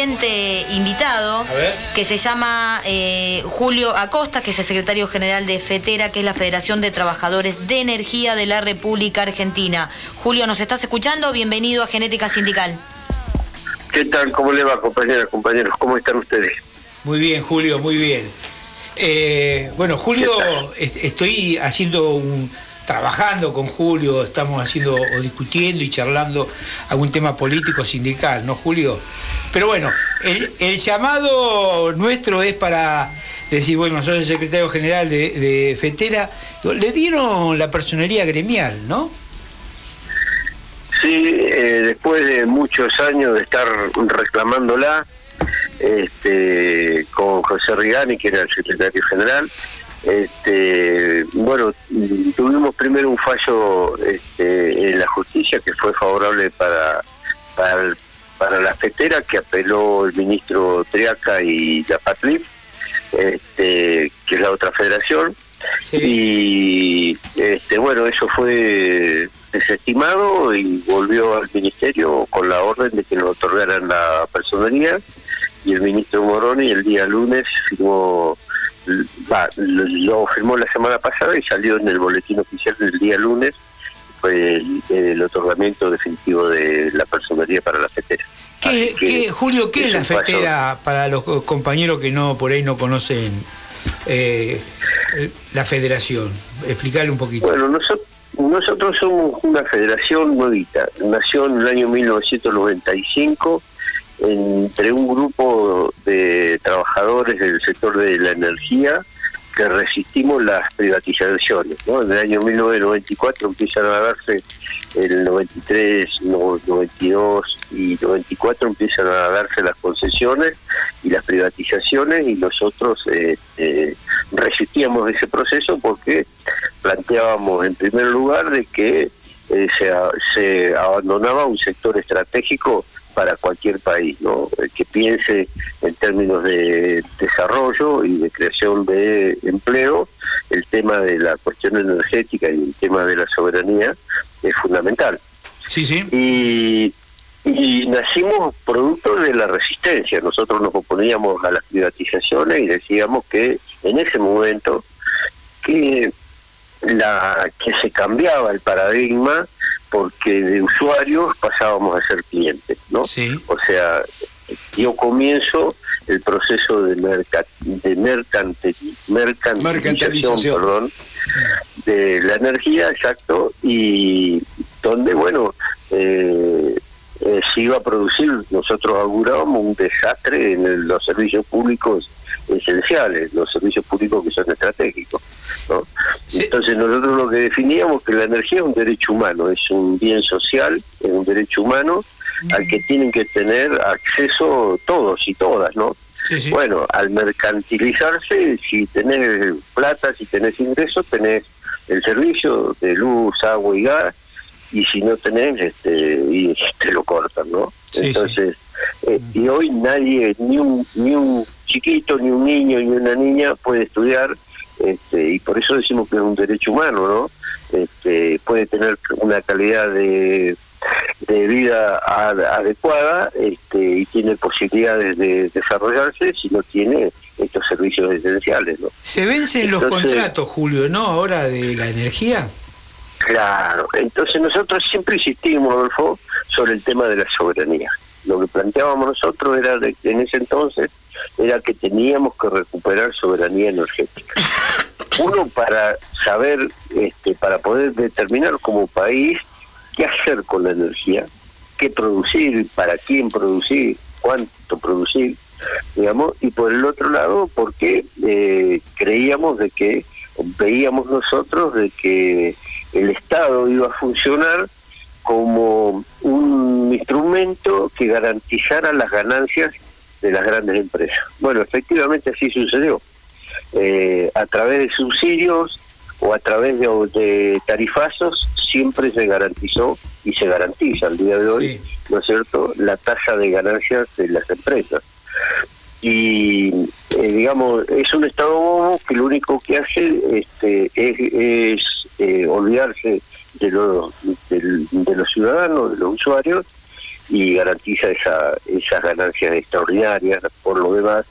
siguiente invitado que se llama eh, Julio Acosta, que es el secretario general de FETERA, que es la Federación de Trabajadores de Energía de la República Argentina. Julio, ¿nos estás escuchando? Bienvenido a Genética Sindical. ¿Qué tal? ¿Cómo le va, compañeras, compañeros? ¿Cómo están ustedes? Muy bien, Julio, muy bien. Eh, bueno, Julio, estoy haciendo un, trabajando con Julio, estamos haciendo o discutiendo y charlando algún tema político sindical, ¿no, Julio? Pero bueno, el, llamado nuestro es para decir, bueno, soy el secretario general de, FETERA, le dieron la personería gremial, ¿no? Sí, eh, después de muchos años de estar reclamándola, este, con José Rigani, que era el secretario general, este, bueno, tuvimos primero un fallo este, en la justicia que fue favorable para, para, la fetera que apeló el ministro Triaca y la Patlif, este, que es la otra federación. Y este, bueno, eso fue desestimado y volvió al ministerio con la orden de que nos otorgaran la personería y el ministro Moroni el día lunes firmó lo, firmó la semana pasada y salió en el boletín oficial del día lunes, fue el, otorgamiento definitivo de la personería para la fetera. ¿Qué, Julio, ¿qué es, la fetera para los compañeros que no por ahí no conocen eh, la federación? Explicarle un poquito. Bueno, nosotros, nosotros somos una federación nuevita, nació en el año 1995 entre un grupo de trabajadores del sector de la energía que resistimos las privatizaciones. ¿no? En el año 1994 empiezan a darse, el 93, 92 y 94 empiezan a darse las concesiones y las privatizaciones y nosotros eh, resistíamos ese proceso porque planteábamos en primer lugar de que eh, se, se abandonaba un sector estratégico para cualquier país, ¿no? que piense en términos de desarrollo y de creación de empleo, el tema de la cuestión energética y el tema de la soberanía es fundamental. Sí, sí. Y, nacimos producto de la resistencia. Nosotros nos oponíamos a las privatizaciones y decíamos que en ese momento que la que se cambiaba el paradigma porque de usuarios pasábamos a ser clientes, ¿no? Sí. O sea, yo comienzo el proceso de, de mercantilización, perdón, de la energía, exacto, y donde, bueno, eh, eh, se iba a producir, nosotros augurábamos un desastre en los servicios públicos esenciales, los servicios públicos que son estratégicos. ¿no? Entonces nosotros lo que definíamos que la energía es un derecho humano, es un bien social, es un derecho humano al que tienen que tener acceso todos y todas, ¿no? Bueno, al mercantilizarse, si tenés plata, si tenés ingresos, tenés el servicio de luz, agua y gas, y si no tenés, este, y te lo cortan, ¿no? Entonces, eh, y hoy nadie, ni un, ni un chiquito, ni un niño, ni una niña puede estudiar, este, y por eso decimos que es un derecho humano, ¿no? Este, puede tener una calidad de, de vida adecuada este, y tiene posibilidades de desarrollarse si no tiene estos servicios esenciales, ¿no? Se vencen los contratos, Julio, ¿no? Ahora de la energía. Claro, entonces nosotros siempre insistimos, Adolfo, sobre el tema de la soberanía. Lo que planteábamos nosotros era de, en ese entonces era que teníamos que recuperar soberanía energética. Uno para saber, este, para poder determinar como país qué hacer con la energía, qué producir, para quién producir, cuánto producir, digamos, y por el otro lado, porque eh, creíamos de que, veíamos nosotros de que el Estado iba a funcionar como un instrumento que garantizara las ganancias de las grandes empresas. Bueno, efectivamente así sucedió. Eh, a través de subsidios o a través de, tarifazos siempre se garantizó y se garantiza al día de hoy, ¿no es cierto?, la tasa de ganancias de las empresas. Y, eh, digamos, es un Estado bobo que lo único que hace este, es, eh, olvidarse de, los de los ciudadanos, de los usuarios, y garantiza esa, esas ganancias extraordinarias por lo demás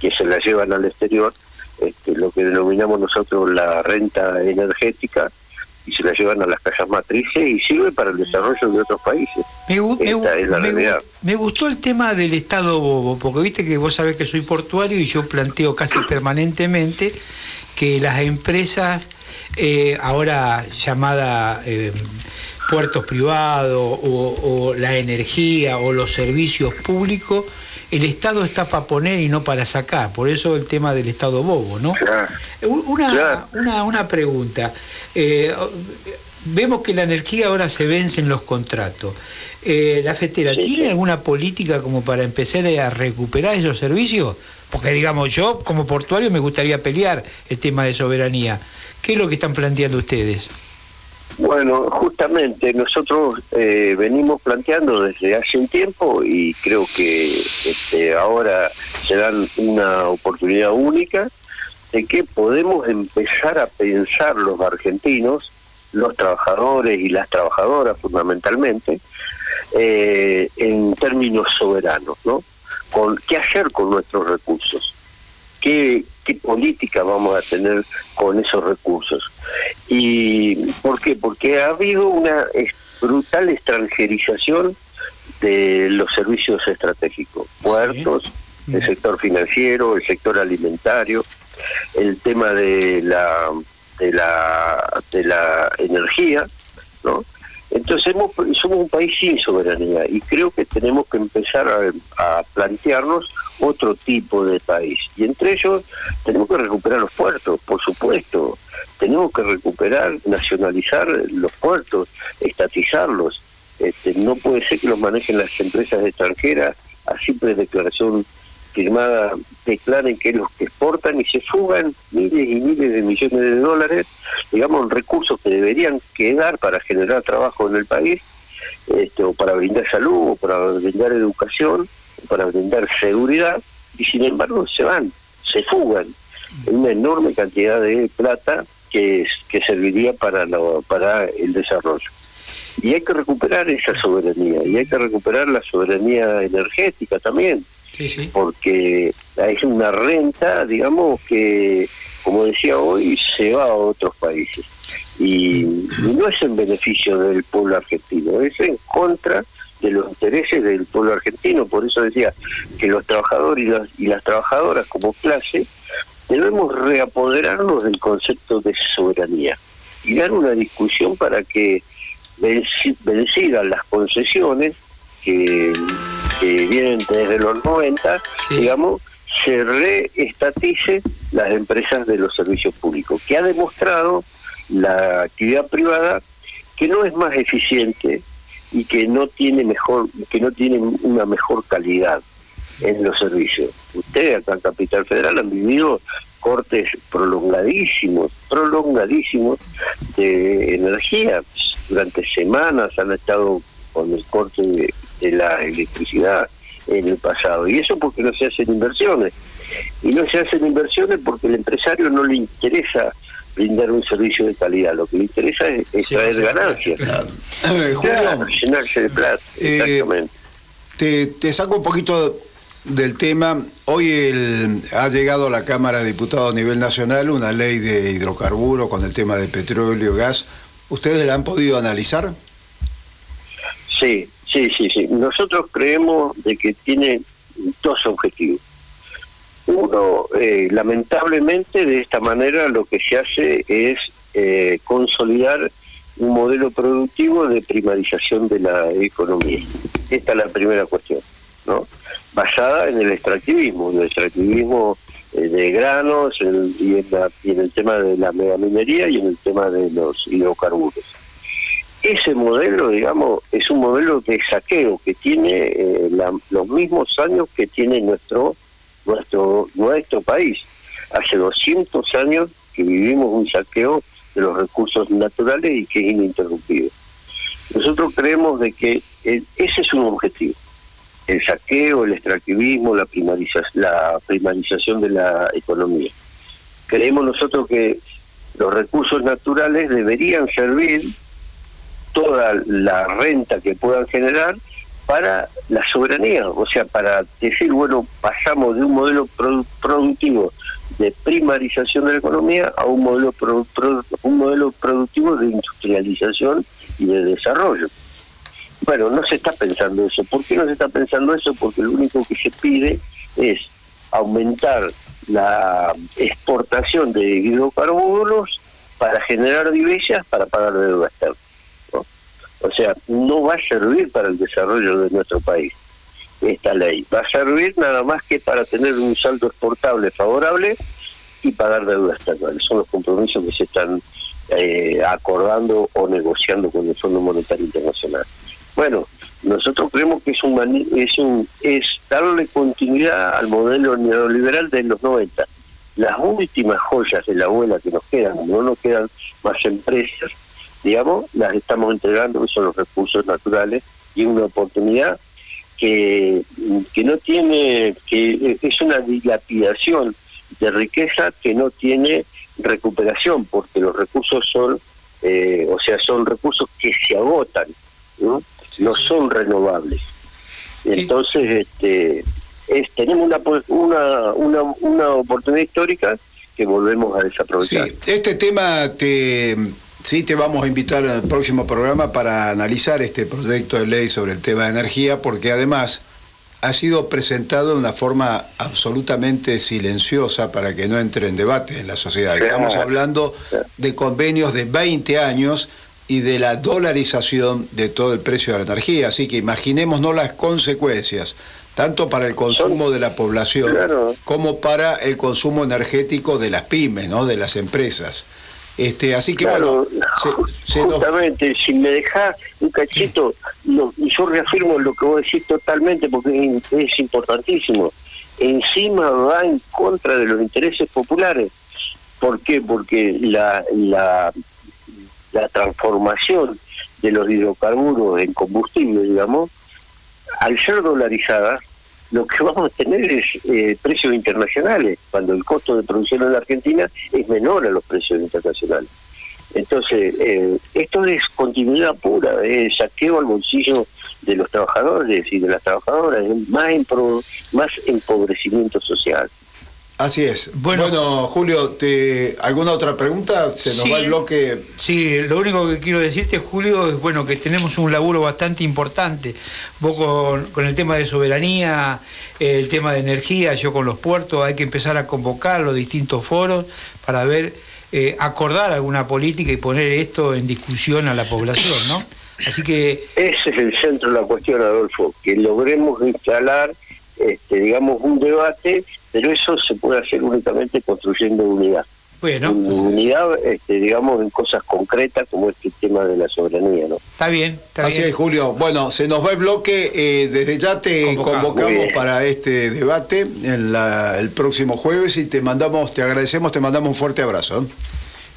que se las llevan al exterior, este, lo que denominamos nosotros la renta energética, y se la llevan a las casas matrices y sirve para el desarrollo de otros países. Me, me, gustó el tema del Estado bobo, porque viste que vos sabés que soy portuario y yo planteo casi permanentemente que las empresas, eh, ahora llamada eh, puertos privados o, la energía o los servicios públicos, el Estado está para poner y no para sacar, por eso el tema del Estado bobo, ¿no? Una, una, una pregunta. Eh, vemos que la energía ahora se vence en los contratos. Eh, ¿La FETERA tiene alguna política como para empezar a recuperar esos servicios? Porque digamos, yo como portuario me gustaría pelear el tema de soberanía. ¿Qué es lo que están planteando ustedes? Bueno, justamente nosotros eh, venimos planteando desde hace un tiempo y creo que este, ahora se dan una oportunidad única de que podemos empezar a pensar los argentinos, los trabajadores y las trabajadoras fundamentalmente, eh, en términos soberanos, ¿no? Con, ¿Qué hacer con nuestros recursos? ¿Qué, ¿Qué política vamos a tener con esos recursos? ¿Y por qué? Porque ha habido una brutal extranjerización de los servicios estratégicos, puertos, el sector financiero, el sector alimentario, el tema de la de la de la energía, ¿no? Entonces somos un país sin soberanía y creo que tenemos que empezar a, a, plantearnos otro tipo de país. Y entre ellos tenemos que recuperar los puertos, por supuesto. Tenemos que recuperar, nacionalizar los puertos, estatizarlos. Este, no puede ser que los manejen las empresas extranjeras a simple declaración firmada declaren que los que exportan y se fugan miles y miles de millones de dólares, digamos, recursos que deberían quedar para generar trabajo en el país, este, o para brindar salud, o para brindar educación, para brindar seguridad, y sin embargo se van, se fugan una enorme cantidad de plata que, que serviría para, lo, para el desarrollo. Y hay que recuperar esa soberanía, y hay que recuperar la soberanía energética también porque es una renta, digamos, que, como decía hoy, se va a otros países. Y, no es en beneficio del pueblo argentino, es en contra de los intereses del pueblo argentino. Por eso decía que los trabajadores y las, y las trabajadoras como clase debemos reapoderarnos del concepto de soberanía y dar una discusión para que vencidas las concesiones que, vienen desde los 90, digamos, se reestatice las empresas de los servicios públicos, que ha demostrado la actividad privada que no es más eficiente y que no tiene mejor que no tiene una mejor calidad en los servicios. Ustedes acá en Capital Federal han vivido cortes prolongadísimos, prolongadísimos de energía. Durante semanas han estado con el corte de la electricidad en el pasado. Y eso porque no se hacen inversiones. Y no se hacen inversiones porque el empresario no le interesa brindar un servicio de calidad. Lo que le interesa es, traer ganancias. Eh, llenarse de plata. Eh, exactamente. Te, te saco un poquito del tema. Hoy el, ha llegado a la Cámara de Diputados a nivel nacional una ley de hidrocarburos con el tema de petróleo y gas. ¿Ustedes la han podido analizar? Sí, Sí, sí, sí. Nosotros creemos de que tiene dos objetivos. Uno, eh, lamentablemente de esta manera lo que se hace es eh, consolidar un modelo productivo de primarización de la economía. Esta es la primera cuestión, ¿no? Basada en el extractivismo, el extractivismo eh, de granos y, en y en el tema de la megaminería y en el tema de los hidrocarburos ese modelo, digamos, es un modelo de saqueo que tiene eh, los mismos años que tiene nuestro, nuestro, nuestro país. Hace 200 años que vivimos un saqueo de los recursos naturales y que es ininterrumpido. Nosotros creemos de que ese es un objetivo. El saqueo, el extractivismo, la, la primarización de la economía. Creemos nosotros que los recursos naturales deberían servir toda la renta que puedan generar para la soberanía, o sea, para decir, bueno, pasamos de un modelo productivo de primarización de la economía a un modelo un modelo productivo de industrialización y de desarrollo. Bueno, no se está pensando eso. ¿Por qué no se está pensando eso? Porque lo único que se pide es aumentar la exportación de hidrocarburos para generar divisas para pagar deuda externa. O sea, no va a servir para el desarrollo de nuestro país esta ley. Va a servir nada más que para tener un saldo exportable favorable y pagar deuda externa. Son los compromisos que se están eh, acordando o negociando con el Fondo Monetario Internacional. Bueno, nosotros creemos que es un es un es darle continuidad al modelo neoliberal de los 90. Las últimas joyas de la abuela que nos quedan, no nos quedan más empresas, digamos, las estamos entregando, que son los recursos naturales, y una oportunidad que, que no tiene, que es una dilapidación de riqueza que no tiene recuperación, porque los recursos son, eh, o sea, son recursos que se agotan, ¿no? no son renovables. Entonces, este, es, tenemos una, una, una, una oportunidad histórica que volvemos a desaprovechar. Sí, este tema te, sí te vamos a invitar al próximo programa para analizar este proyecto de ley sobre el tema de energía, porque además ha sido presentado de una forma absolutamente silenciosa para que no entre en debate en la sociedad. Estamos hablando de convenios de 20 años y de la dolarización de todo el precio de la energía. Así que imaginémonos las consecuencias, tanto para el consumo de la población como para el consumo energético de las pymes, ¿no? de las empresas. Este, así que bueno, justamente, si me dejas un cachito, yo reafirmo lo que vos decís totalmente porque es, importantísimo. Encima va en contra de los intereses populares. ¿Por qué? Porque la, la la transformación de los hidrocarburos en combustible, digamos, al ser dolarizadas, lo que vamos a tener es eh, precios internacionales, cuando el costo de producción en la Argentina es menor a los precios internacionales. Entonces, eh, esto es continuidad pura, es saqueo al bolsillo de los trabajadores y de las trabajadoras, es más, más empobrecimiento social. Así es. Bueno, Julio, te, ¿alguna otra pregunta? Se nos va el bloque. Sí, lo único que quiero decirte, Julio, es bueno que tenemos un laburo bastante importante. Vos con, el tema de soberanía, el tema de energía, yo con los puertos, hay que empezar a convocar los distintos foros para ver, eh, acordar alguna política y poner esto en discusión a la población, ¿no? Así que. Ese es el centro de la cuestión, Adolfo, que logremos instalar, este, digamos, un debate pero eso se puede hacer únicamente construyendo unidad. Bueno, unidad, este, digamos, en cosas concretas como este tema de la soberanía, ¿no? Está bien, está Así es, Julio. Bueno, se nos va el bloque. Eh, desde ya te convocamos para este debate en el próximo jueves y te mandamos, te agradecemos, te mandamos un fuerte abrazo.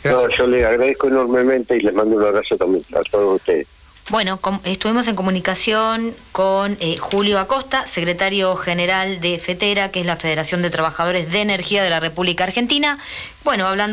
No, yo le agradezco enormemente y les mando un abrazo también a todos ustedes. Bueno, estuvimos en comunicación con eh, Julio Acosta, secretario general de FETERA, que es la Federación de Trabajadores de Energía de la República Argentina. Bueno, hablando